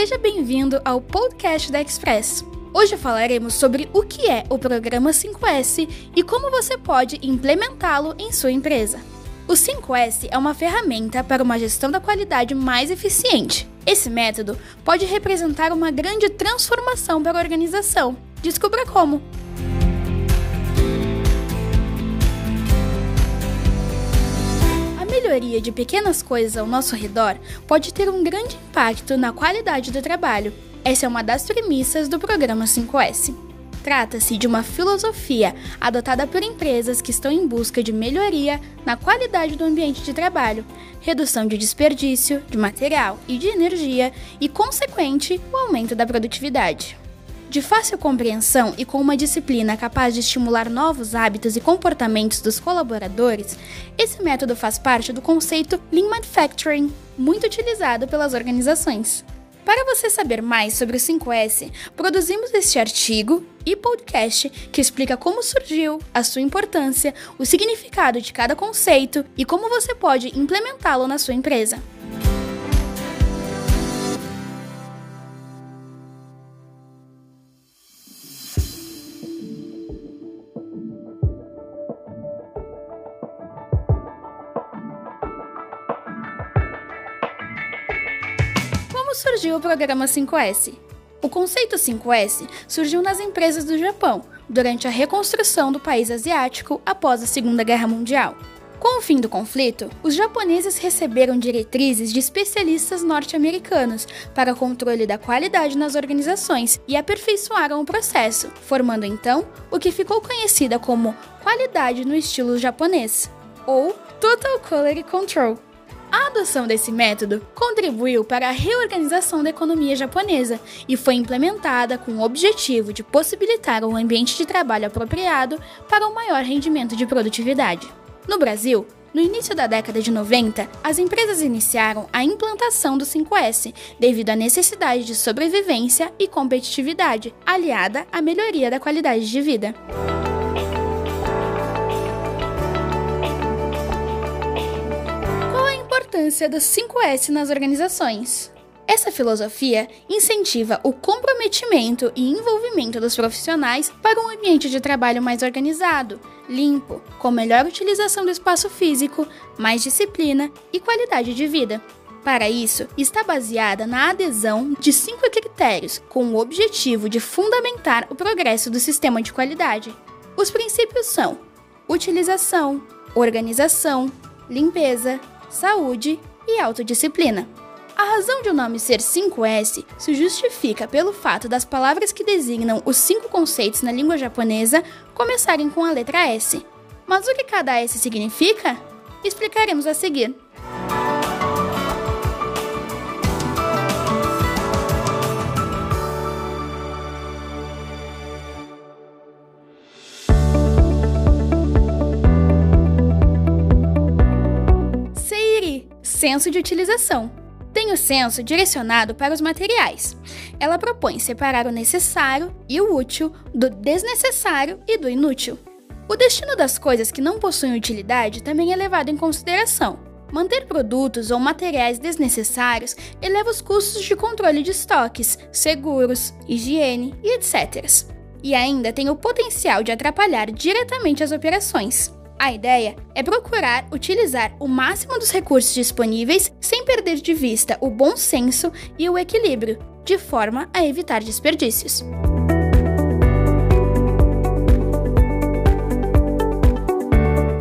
Seja bem-vindo ao podcast da Express. Hoje falaremos sobre o que é o programa 5S e como você pode implementá-lo em sua empresa. O 5S é uma ferramenta para uma gestão da qualidade mais eficiente. Esse método pode representar uma grande transformação para a organização. Descubra como! Melhoria de pequenas coisas ao nosso redor pode ter um grande impacto na qualidade do trabalho. Essa é uma das premissas do programa 5S. Trata-se de uma filosofia adotada por empresas que estão em busca de melhoria na qualidade do ambiente de trabalho, redução de desperdício de material e de energia e, consequente, o aumento da produtividade. De fácil compreensão e com uma disciplina capaz de estimular novos hábitos e comportamentos dos colaboradores, esse método faz parte do conceito Lean Manufacturing, muito utilizado pelas organizações. Para você saber mais sobre o 5S, produzimos este artigo e podcast que explica como surgiu, a sua importância, o significado de cada conceito e como você pode implementá-lo na sua empresa. Surgiu o programa 5S? O conceito 5S surgiu nas empresas do Japão durante a reconstrução do país asiático após a Segunda Guerra Mundial. Com o fim do conflito, os japoneses receberam diretrizes de especialistas norte-americanos para controle da qualidade nas organizações e aperfeiçoaram o processo, formando então o que ficou conhecida como qualidade no estilo japonês, ou Total Quality Control. A adoção desse método contribuiu para a reorganização da economia japonesa e foi implementada com o objetivo de possibilitar um ambiente de trabalho apropriado para um maior rendimento de produtividade. No Brasil, no início da década de 90, as empresas iniciaram a implantação do 5S devido à necessidade de sobrevivência e competitividade, aliada à melhoria da qualidade de vida. Importância dos 5S nas organizações. Essa filosofia incentiva o comprometimento e envolvimento dos profissionais para um ambiente de trabalho mais organizado, limpo, com melhor utilização do espaço físico, mais disciplina e qualidade de vida. Para isso, está baseada na adesão de cinco critérios, com o objetivo de fundamentar o progresso do sistema de qualidade. Os princípios são utilização, organização, limpeza, saúde e autodisciplina. A razão de o nome ser 5S se justifica pelo fato das palavras que designam os cinco conceitos na língua japonesa começarem com a letra S. Mas o que cada S significa? Explicaremos a seguir. Senso de utilização. Tem o senso direcionado para os materiais. Ela propõe separar o necessário e o útil do desnecessário e do inútil. O destino das coisas que não possuem utilidade também é levado em consideração. Manter produtos ou materiais desnecessários eleva os custos de controle de estoques, seguros, higiene e etc. E ainda tem o potencial de atrapalhar diretamente as operações. A ideia é procurar utilizar o máximo dos recursos disponíveis sem perder de vista o bom senso e o equilíbrio, de forma a evitar desperdícios.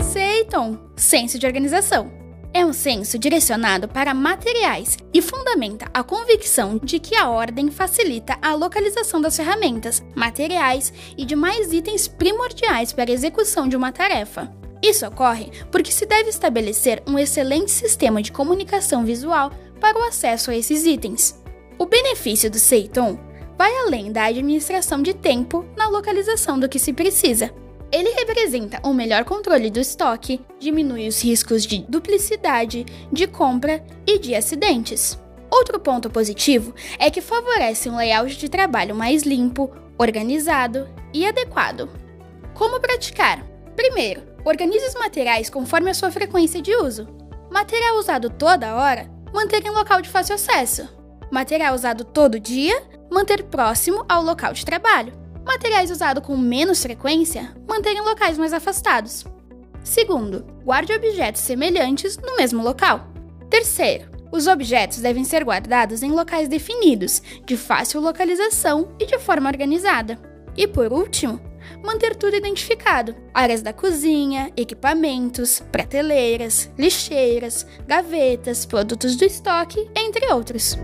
Seiton senso de organização. É um senso direcionado para materiais e fundamenta a convicção de que a ordem facilita a localização das ferramentas, materiais e demais itens primordiais para a execução de uma tarefa. Isso ocorre porque se deve estabelecer um excelente sistema de comunicação visual para o acesso a esses itens. O benefício do Seiton vai além da administração de tempo na localização do que se precisa. Ele representa um melhor controle do estoque, diminui os riscos de duplicidade, de compra e de acidentes. Outro ponto positivo é que favorece um layout de trabalho mais limpo, organizado e adequado. Como praticar? Primeiro, Organize os materiais conforme a sua frequência de uso. Material usado toda hora, manter em local de fácil acesso. Material usado todo dia, manter próximo ao local de trabalho. Materiais usados com menos frequência, manter em locais mais afastados. Segundo, guarde objetos semelhantes no mesmo local. Terceiro, os objetos devem ser guardados em locais definidos, de fácil localização e de forma organizada. E por último, manter tudo identificado: áreas da cozinha, equipamentos, prateleiras, lixeiras, gavetas, produtos do estoque, entre outros.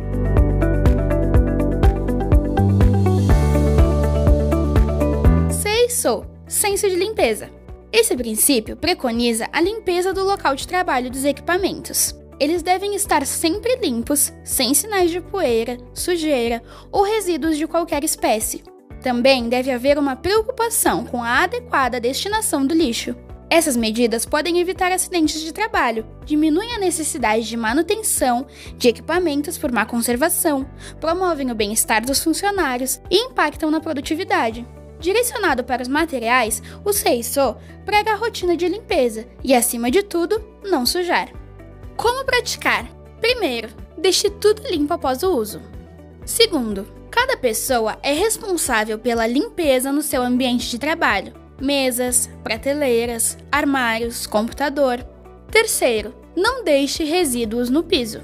Seiso senso de limpeza. Esse princípio preconiza a limpeza do local de trabalho dos equipamentos. Eles devem estar sempre limpos, sem sinais de poeira, sujeira ou resíduos de qualquer espécie. Também deve haver uma preocupação com a adequada destinação do lixo. Essas medidas podem evitar acidentes de trabalho, diminuem a necessidade de manutenção de equipamentos por má conservação, promovem o bem-estar dos funcionários e impactam na produtividade. Direcionado para os materiais, o Seiso prega a rotina de limpeza e, acima de tudo, não sujar. Como praticar? Primeiro, deixe tudo limpo após o uso. Segundo, cada pessoa é responsável pela limpeza no seu ambiente de trabalho: mesas, prateleiras, armários, computador. Terceiro, não deixe resíduos no piso.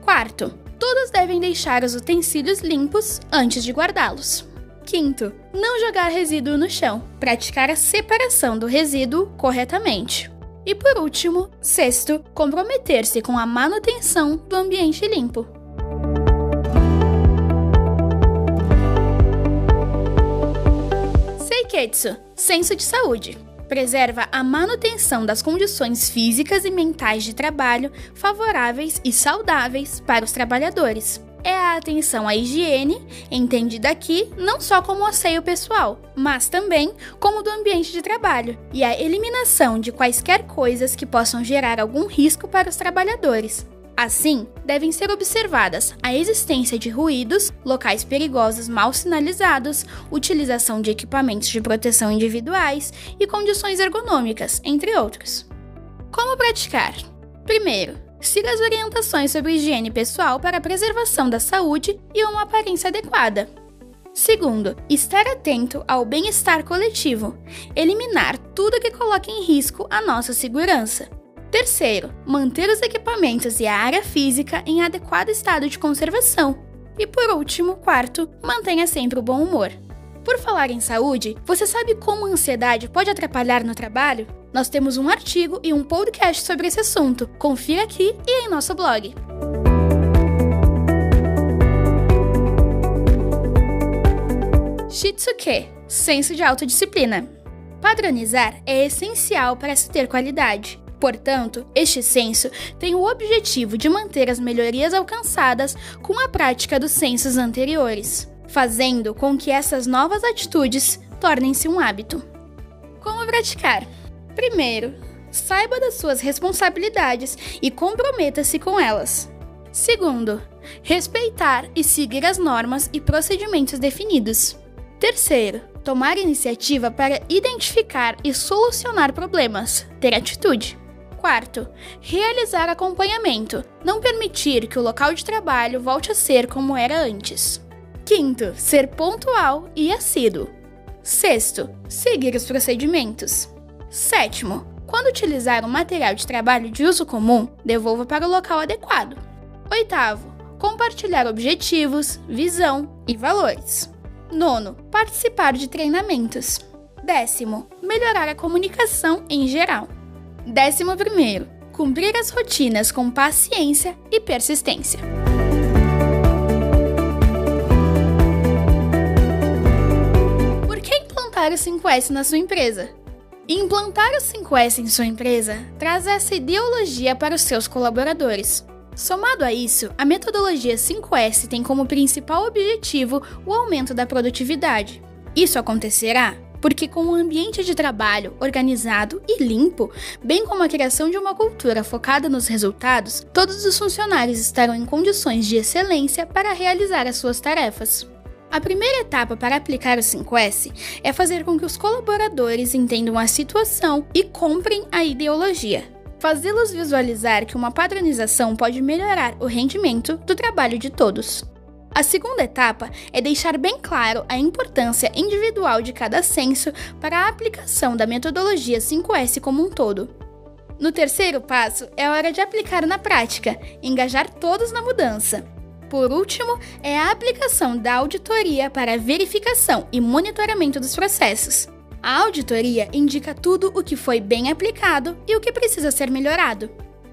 Quarto, todos devem deixar os utensílios limpos antes de guardá-los. Quinto, não jogar resíduo no chão. Praticar a separação do resíduo corretamente. E por último, sexto, comprometer-se com a manutenção do ambiente limpo. Seiketsu senso de saúde. Preserva a manutenção das condições físicas e mentais de trabalho favoráveis e saudáveis para os trabalhadores é a atenção à higiene, entendida aqui não só como asseio pessoal, mas também como do ambiente de trabalho, e a eliminação de quaisquer coisas que possam gerar algum risco para os trabalhadores. Assim, devem ser observadas a existência de ruídos, locais perigosos mal sinalizados, utilização de equipamentos de proteção individuais e condições ergonômicas, entre outros. Como praticar? Primeiro, siga as orientações sobre higiene pessoal para a preservação da saúde e uma aparência adequada. Segundo, estar atento ao bem-estar coletivo, eliminar tudo que coloque em risco a nossa segurança. Terceiro, manter os equipamentos e a área física em adequado estado de conservação. E por último, quarto, mantenha sempre o bom humor. Por falar em saúde, você sabe como a ansiedade pode atrapalhar no trabalho? Nós temos um artigo e um podcast sobre esse assunto. Confira aqui e em nosso blog. Shitsuke senso de autodisciplina. Padronizar é essencial para se ter qualidade. Portanto, este senso tem o objetivo de manter as melhorias alcançadas com a prática dos sensos anteriores fazendo com que essas novas atitudes tornem-se um hábito. Como praticar? Primeiro, saiba das suas responsabilidades e comprometa-se com elas. Segundo, respeitar e seguir as normas e procedimentos definidos. Terceiro, tomar iniciativa para identificar e solucionar problemas, ter atitude. Quarto, realizar acompanhamento, não permitir que o local de trabalho volte a ser como era antes. Quinto, ser pontual e assíduo. Sexto, seguir os procedimentos. Sétimo, quando utilizar um material de trabalho de uso comum, devolva para o local adequado. Oitavo, compartilhar objetivos, visão e valores. Nono, participar de treinamentos. Décimo, melhorar a comunicação em geral. Décimo primeiro, cumprir as rotinas com paciência e persistência. implantar o 5S na sua empresa. Implantar o 5S em sua empresa traz essa ideologia para os seus colaboradores. Somado a isso, a metodologia 5S tem como principal objetivo o aumento da produtividade. Isso acontecerá porque, com um ambiente de trabalho organizado e limpo, bem como a criação de uma cultura focada nos resultados, todos os funcionários estarão em condições de excelência para realizar as suas tarefas. A primeira etapa para aplicar o 5S é fazer com que os colaboradores entendam a situação e comprem a ideologia. Fazê-los visualizar que uma padronização pode melhorar o rendimento do trabalho de todos. A segunda etapa é deixar bem claro a importância individual de cada censo para a aplicação da metodologia 5S como um todo. No terceiro passo, é hora de aplicar na prática, engajar todos na mudança. Por último, é a aplicação da auditoria para verificação e monitoramento dos processos. A auditoria indica tudo o que foi bem aplicado e o que precisa ser melhorado.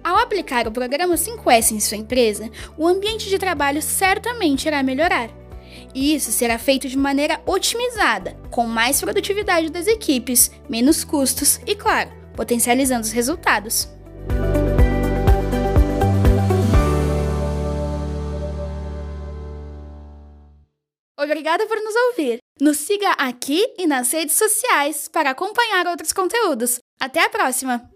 Ao aplicar o programa 5S em sua empresa, o ambiente de trabalho certamente irá melhorar. E isso será feito de maneira otimizada, com mais produtividade das equipes, menos custos e, claro, potencializando os resultados. Obrigada por nos ouvir. Nos siga aqui e nas redes sociais para acompanhar outros conteúdos. Até a próxima!